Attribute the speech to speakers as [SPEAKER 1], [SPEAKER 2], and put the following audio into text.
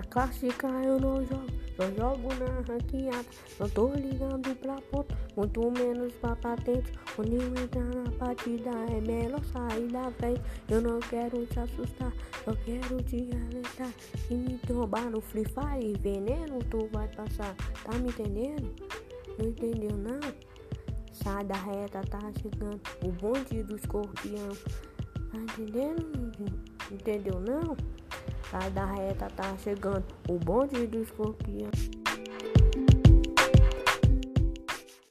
[SPEAKER 1] Na clássica eu não jogo, só jogo na ranqueada. Não tô ligando pra ponto, muito menos pra patente. Quando eu entrar na partida é melhor sair da frente. Eu não quero te assustar, só quero te alertar. Se me trombar no Free Fire, veneno tu vai passar. Tá me entendendo? Não entendeu não? Sai da reta, tá chegando o bonde do escorpião. Tá entendendo? Entendeu não? Sai da reta, tá chegando o bonde do escorpião.